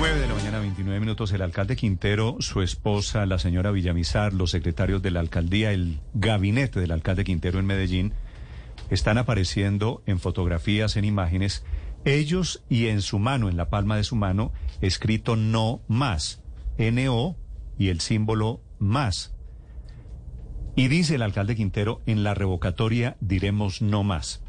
9 de la mañana, 29 minutos. El alcalde Quintero, su esposa, la señora Villamizar, los secretarios de la alcaldía, el gabinete del alcalde Quintero en Medellín, están apareciendo en fotografías, en imágenes, ellos y en su mano, en la palma de su mano, escrito no más, N-O y el símbolo más. Y dice el alcalde Quintero, en la revocatoria diremos no más.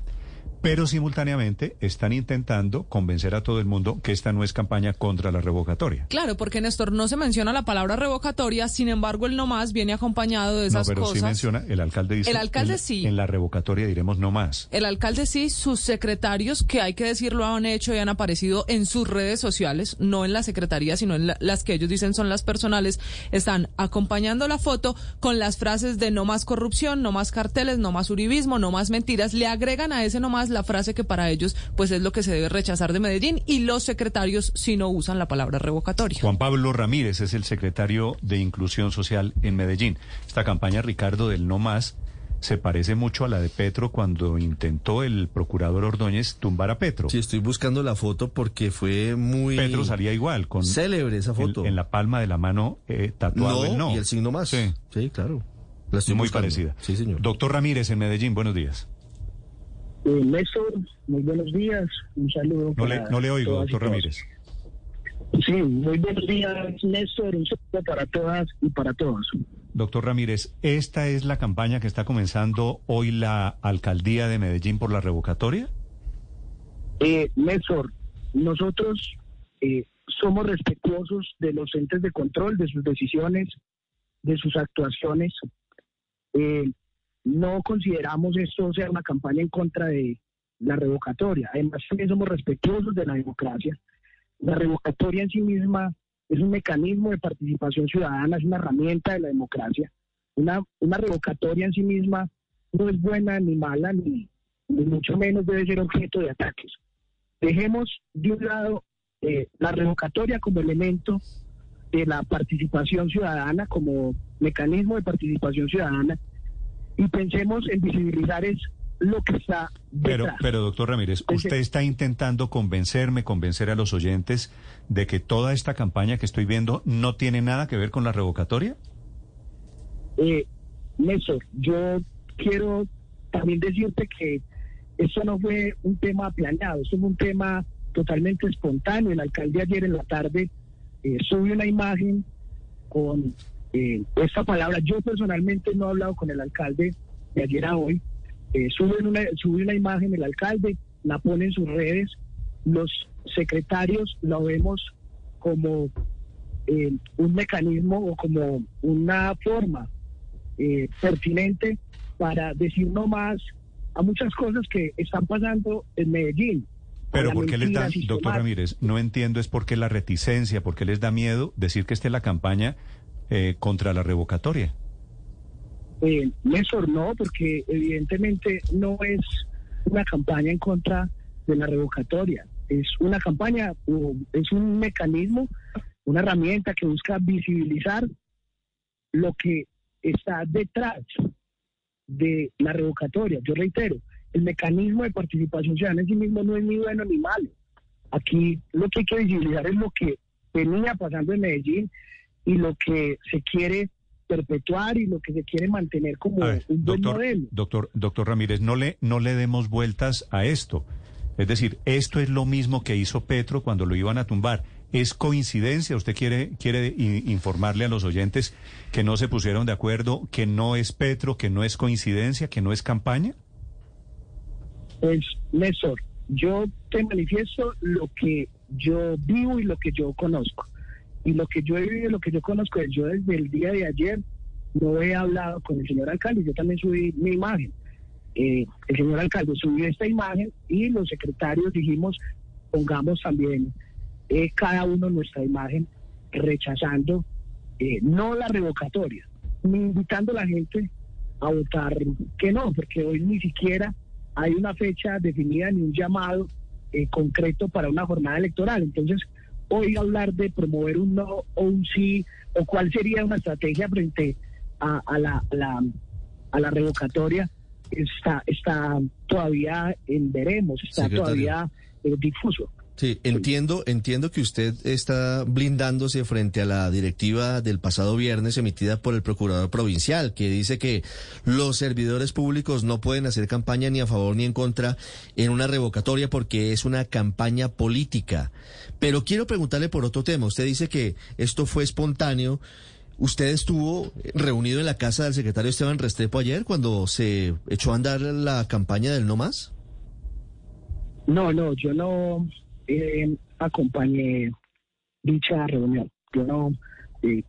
Pero simultáneamente están intentando convencer a todo el mundo que esta no es campaña contra la revocatoria. Claro, porque Néstor no se menciona la palabra revocatoria, sin embargo el no más viene acompañado de esas no, pero cosas. sí menciona, el alcalde dice. El alcalde en- sí. En la revocatoria diremos no más. El alcalde sí, sus secretarios, que hay que decirlo, han hecho y han aparecido en sus redes sociales, no en la secretaría, sino en la- las que ellos dicen son las personales, están acompañando la foto con las frases de no más corrupción, no más carteles, no más uribismo, no más mentiras. Le agregan a ese no más la frase que para ellos pues es lo que se debe rechazar de Medellín y los secretarios sí no usan la palabra revocatoria. Juan Pablo Ramírez es el secretario de Inclusión Social en Medellín. Esta campaña, Ricardo, del no más, se parece mucho a la de Petro cuando intentó el procurador Ordóñez tumbar a Petro. Sí, estoy buscando la foto porque fue muy Petro salía igual, con célebre esa en, foto. en la palma de la mano eh, tatuado el no. y el signo más. Sí. Sí, claro. La estoy Muy buscando. parecida. Sí, señor. Doctor Ramírez en Medellín, buenos días. Eh, Néstor, muy buenos días. Un saludo. No le, no le oigo, doctor todos. Ramírez. Sí, muy buenos días, Néstor. Un saludo para todas y para todos. Doctor Ramírez, ¿esta es la campaña que está comenzando hoy la alcaldía de Medellín por la revocatoria? Eh, Néstor, nosotros eh, somos respetuosos de los entes de control, de sus decisiones, de sus actuaciones. Eh, no consideramos esto sea una campaña en contra de la revocatoria. Además, también somos respetuosos de la democracia. La revocatoria en sí misma es un mecanismo de participación ciudadana, es una herramienta de la democracia. Una, revocatoria en sí misma no es buena ni mala, ni, ni mucho menos debe ser objeto de ataques. Dejemos de un lado eh, la revocatoria como elemento de la participación ciudadana, como mecanismo de participación ciudadana, y pensemos en visibilizar es lo que está Pero, detrás. pero doctor Ramírez, usted está intentando convencerme, convencer a los oyentes de que toda esta campaña que estoy viendo no tiene nada que ver con la revocatoria. Eh, Néstor, yo quiero también decirte que esto no fue un tema planeado, esto fue un tema totalmente espontáneo. El alcalde ayer en la tarde eh, subió una imagen con eh, esta palabra. Yo personalmente no he hablado con el alcalde de ayer a hoy. Eh, sube una, sube una imagen el alcalde, la pone en sus redes. Los secretarios lo vemos como eh, un mecanismo o como una forma eh, pertinente para decir no más a muchas cosas que están pasando en Medellín. Pero ¿por qué les da, doctor. Ramírez, no entiendo es por qué la reticencia, por qué les da miedo decir que esta es la campaña eh, contra la revocatoria? Eh, Néstor, no, porque evidentemente no es una campaña en contra de la revocatoria. Es una campaña, es un mecanismo, una herramienta que busca visibilizar lo que está detrás de la revocatoria. Yo reitero, el mecanismo de participación ciudadana en sí mismo no es ni bueno ni malo. Aquí lo que hay que visibilizar es lo que venía pasando en Medellín y lo que se quiere perpetuar y lo que se quiere mantener como ver, un buen doctor, modelo. doctor, doctor Ramírez, no le, no le demos vueltas a esto. Es decir, esto es lo mismo que hizo Petro cuando lo iban a tumbar. ¿Es coincidencia? ¿Usted quiere, quiere informarle a los oyentes que no se pusieron de acuerdo, que no es Petro, que no es coincidencia, que no es campaña? Pues, Néstor, yo te manifiesto lo que yo vivo y lo que yo conozco. Y lo que yo he vivido lo que yo conozco, yo desde el día de ayer no he hablado con el señor alcalde, yo también subí mi imagen. Eh, el señor alcalde subió esta imagen y los secretarios dijimos, pongamos también eh, cada uno nuestra imagen rechazando eh, no la revocatoria, ni invitando a la gente a votar que no, porque hoy ni siquiera hay una fecha definida ni un llamado eh, concreto para una jornada electoral. Entonces, hoy hablar de promover un no o un sí, o cuál sería una estrategia frente a, a la, a la, a la revocatoria, está, está todavía en veremos, está Secretario. todavía eh, difuso. Sí, entiendo, entiendo que usted está blindándose frente a la directiva del pasado viernes emitida por el procurador provincial, que dice que los servidores públicos no pueden hacer campaña ni a favor ni en contra en una revocatoria porque es una campaña política. Pero quiero preguntarle por otro tema. Usted dice que esto fue espontáneo. ¿Usted estuvo reunido en la casa del secretario Esteban Restrepo ayer cuando se echó a andar la campaña del no más? No, no, yo no eh, acompañé dicha reunión. Yo no, eh,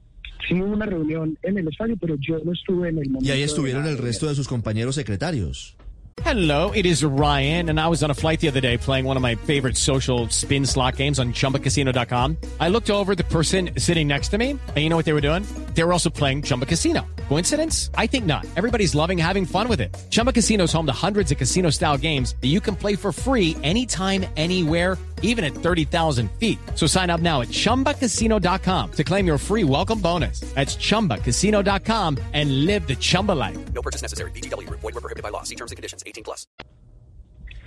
sí hubo una reunión en el estadio, pero yo no estuve en el momento. Y ahí estuvieron el resto de sus compañeros secretarios. Hello, it is Ryan, and I was on a flight the other day playing one of my favorite social spin slot games on chumbacasino.com. I looked over the person sitting next to me, and you know what they were doing? They were also playing Chumba Casino. Coincidence? I think not. Everybody's loving having fun with it. Chumba Casino is home to hundreds of casino style games that you can play for free anytime, anywhere, even at 30,000 feet. So sign up now at chumbacasino.com to claim your free welcome bonus. That's chumbacasino.com and live the Chumba life. No purchase necessary. VGW Group. Void were prohibited by law. See terms and conditions. 18 plus.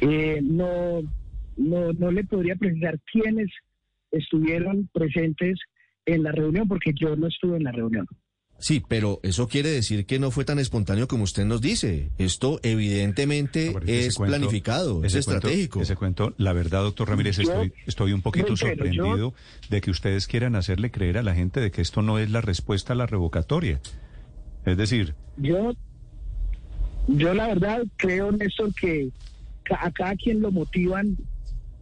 Eh, no, no, no le podría precisar quiénes estuvieron presentes en la reunión, porque yo no estuve en la reunión. Sí, pero eso quiere decir que no fue tan espontáneo como usted nos dice. Esto evidentemente No, es cuento- planificado, es ese cuento- estratégico. ese cuento, la verdad, doctor Ramírez, estoy, estoy un poquito sorprendido de que ustedes quieran hacerle creer a la gente de que esto no es la respuesta a la revocatoria. Es decir, Yo, yo la verdad creo, Néstor, que a cada quien lo motivan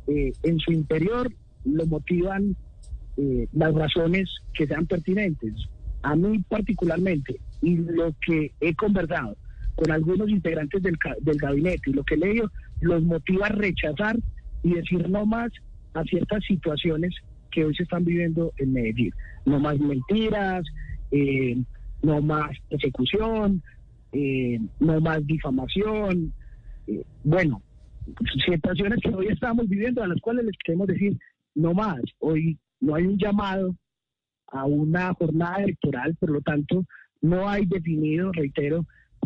eh, en su interior, lo motivan eh, las razones que sean pertinentes. A mí particularmente, y lo que he conversado con algunos integrantes del, del gabinete y lo que he leído, los motiva a rechazar y decir no más a ciertas situaciones que hoy se están viviendo en Medellín. No más mentiras, eh, no más persecución, eh, no más difamación. eh, bueno, situaciones que hoy estamos viviendo a las cuales les queremos decir no más. Hoy no hay un llamado a una jornada electoral, por lo tanto, no hay definido, reitero,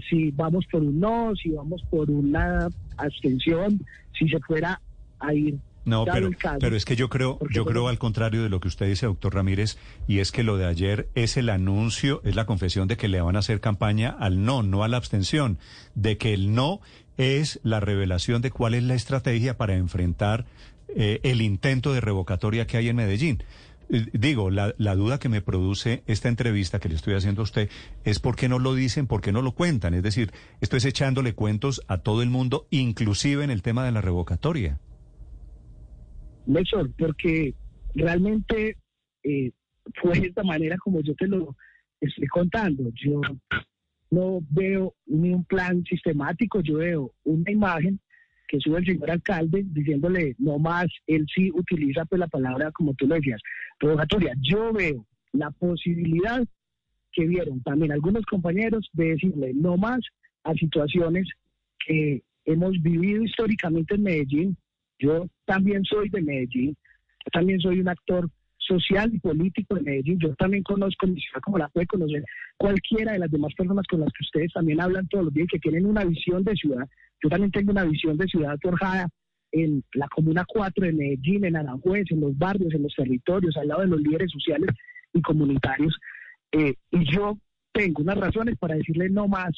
si vamos por un no, si vamos por una abstención, si se fuera a ir. No, pero, pero es que yo creo, yo creo al contrario de lo que usted dice, doctor Ramírez, y es que lo de ayer es el anuncio, es la confesión de que le van a hacer campaña al no, no a la abstención, de que el no es la revelación de cuál es la estrategia para enfrentar eh, el intento de revocatoria que hay en Medellín. Digo, la, la duda que me produce esta entrevista que le estoy haciendo a usted es por qué no lo dicen, por qué no lo cuentan. Es decir, esto es echándole cuentos a todo el mundo, inclusive en el tema de la revocatoria. Néstor, porque realmente eh, fue de esta manera como yo te lo estoy contando. Yo no veo ni un plan sistemático, yo veo una imagen que sube el señor alcalde diciéndole no más, él sí utiliza pues la palabra como tú lo decías, revocatoria. Yo veo la posibilidad que vieron también algunos compañeros de decirle no más a situaciones que hemos vivido históricamente en Medellín. Yo también soy de Medellín, yo también soy un actor social y político de Medellín. Yo también conozco mi ciudad como la puede conocer cualquiera de las demás personas con las que ustedes también hablan todos los días, que tienen una visión de ciudad. Yo también tengo una visión de ciudad forjada en la Comuna 4 de Medellín, en Aranjuez, en los barrios, en los territorios, al lado de los líderes sociales y comunitarios. Eh, y yo tengo unas razones para decirle no más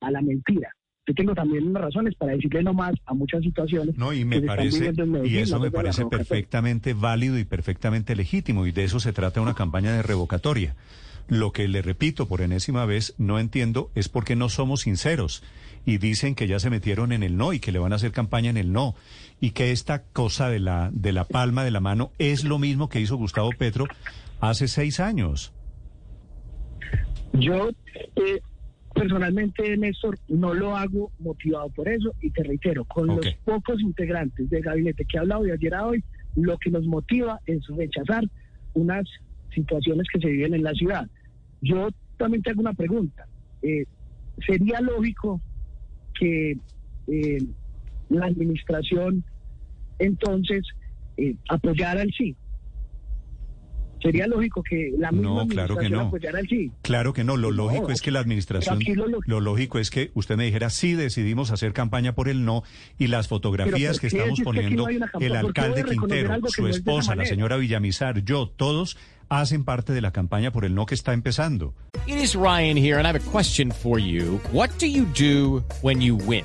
a la mentira. Yo tengo también unas razones para decirle no más a muchas situaciones. No, y me parece, y eso no me parece perfectamente válido y perfectamente legítimo, y de eso se trata una campaña de revocatoria. Lo que le repito por enésima vez, no entiendo, es por qué no somos sinceros y dicen que ya se metieron en el no y que le van a hacer campaña en el no y que esta cosa de la de la palma de la mano es lo mismo que hizo Gustavo Petro hace seis años. Yo eh, personalmente, Néstor, no lo hago motivado por eso y te reitero, con los pocos integrantes del gabinete que he hablado de ayer a hoy, lo que nos motiva es rechazar unas situaciones que se viven en la ciudad. Yo también te hago una pregunta. Eh, ¿Sería lógico que eh, la administración entonces eh, apoyara el sí? Sería lógico que la misma No, claro que administración no. apoyara el sí. Claro que no, lo No, lógico es que la administración, lo lógico es que usted me dijera, sí decidimos hacer campaña por el no, y las fotografías ¿por que estamos que poniendo, no el ¿Por qué alcalde Quintero, su no es esposa, la señora Villamizar, yo, todos hacen parte de la campaña por el no que está empezando. It is Ryan here, and I have a question for you. What do you do when you win?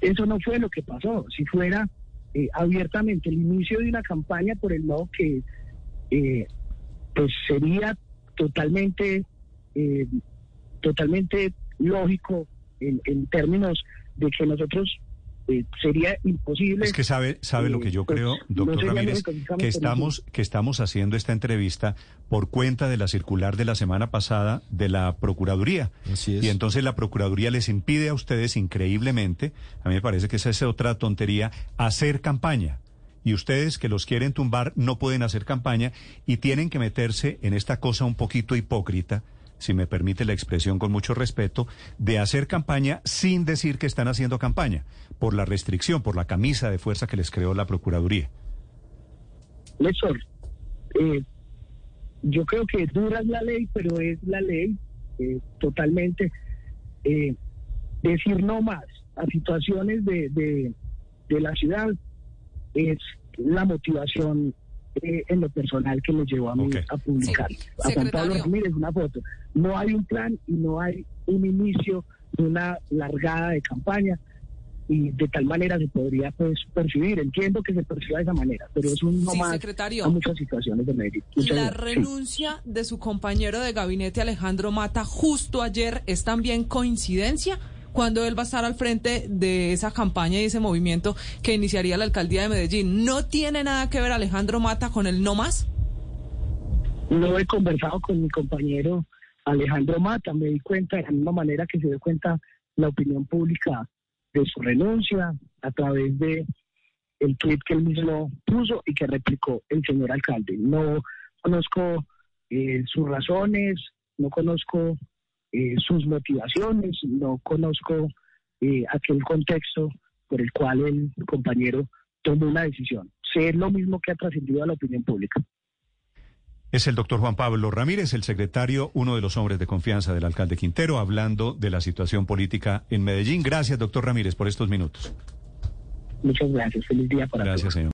eso no fue lo que pasó. Si fuera eh, abiertamente el inicio de una campaña por el no, que eh, pues sería totalmente, eh, totalmente lógico en términos de que nosotros eh, sería imposible. Es que sabe, sabe lo que yo pues, creo, doctor Ramírez, que estamos, que estamos haciendo esta entrevista por cuenta de la circular de la semana pasada de la Procuraduría. Así es. Y entonces la Procuraduría les impide a ustedes, increíblemente, a mí me parece que esa es otra tontería, hacer campaña. Y ustedes que los quieren tumbar no pueden hacer campaña y tienen que meterse en esta cosa un poquito hipócrita, si me permite la expresión con mucho respeto, de hacer campaña sin decir que están haciendo campaña, por la restricción, por la camisa de fuerza que les creó la Procuraduría. Néstor, eh, yo creo que dura la ley, pero es la ley eh, totalmente. Eh, decir no más a situaciones de, de, de la ciudad es la motivación eh, en lo personal que me llevó a mí Ok. a publicar. Sí. A Juan Pablo. Ramírez una foto. No hay un plan y no hay un inicio de una largada de campaña y de tal manera se podría pues percibir. Entiendo que se perciba de esa manera, pero es un no Sí, más secretario. a muchas situaciones de Medellín. Muchas La gracias. Sí. renuncia de su compañero de gabinete Alejandro Mata justo ayer es también coincidencia cuando él va a estar al frente de esa campaña y ese movimiento que iniciaría la alcaldía de Medellín. ¿No tiene nada que ver Alejandro Mata con el no más? No he conversado con mi compañero Alejandro Mata, me di cuenta de la misma manera que se dio cuenta la opinión pública de su renuncia a través de el tweet que él mismo puso y que replicó el señor alcalde. No conozco eh, sus razones, no conozco eh, sus motivaciones, no conozco eh, aquel contexto por el cual el compañero tomó una decisión. Sé lo mismo que ha trascendido a la opinión pública. Es el doctor Juan Pablo Ramírez, el secretario, uno de los hombres de confianza del alcalde Quintero, hablando de la situación política en Medellín. Gracias, doctor Ramírez, por estos minutos. Muchas gracias. Feliz día para todos. Gracias, señor.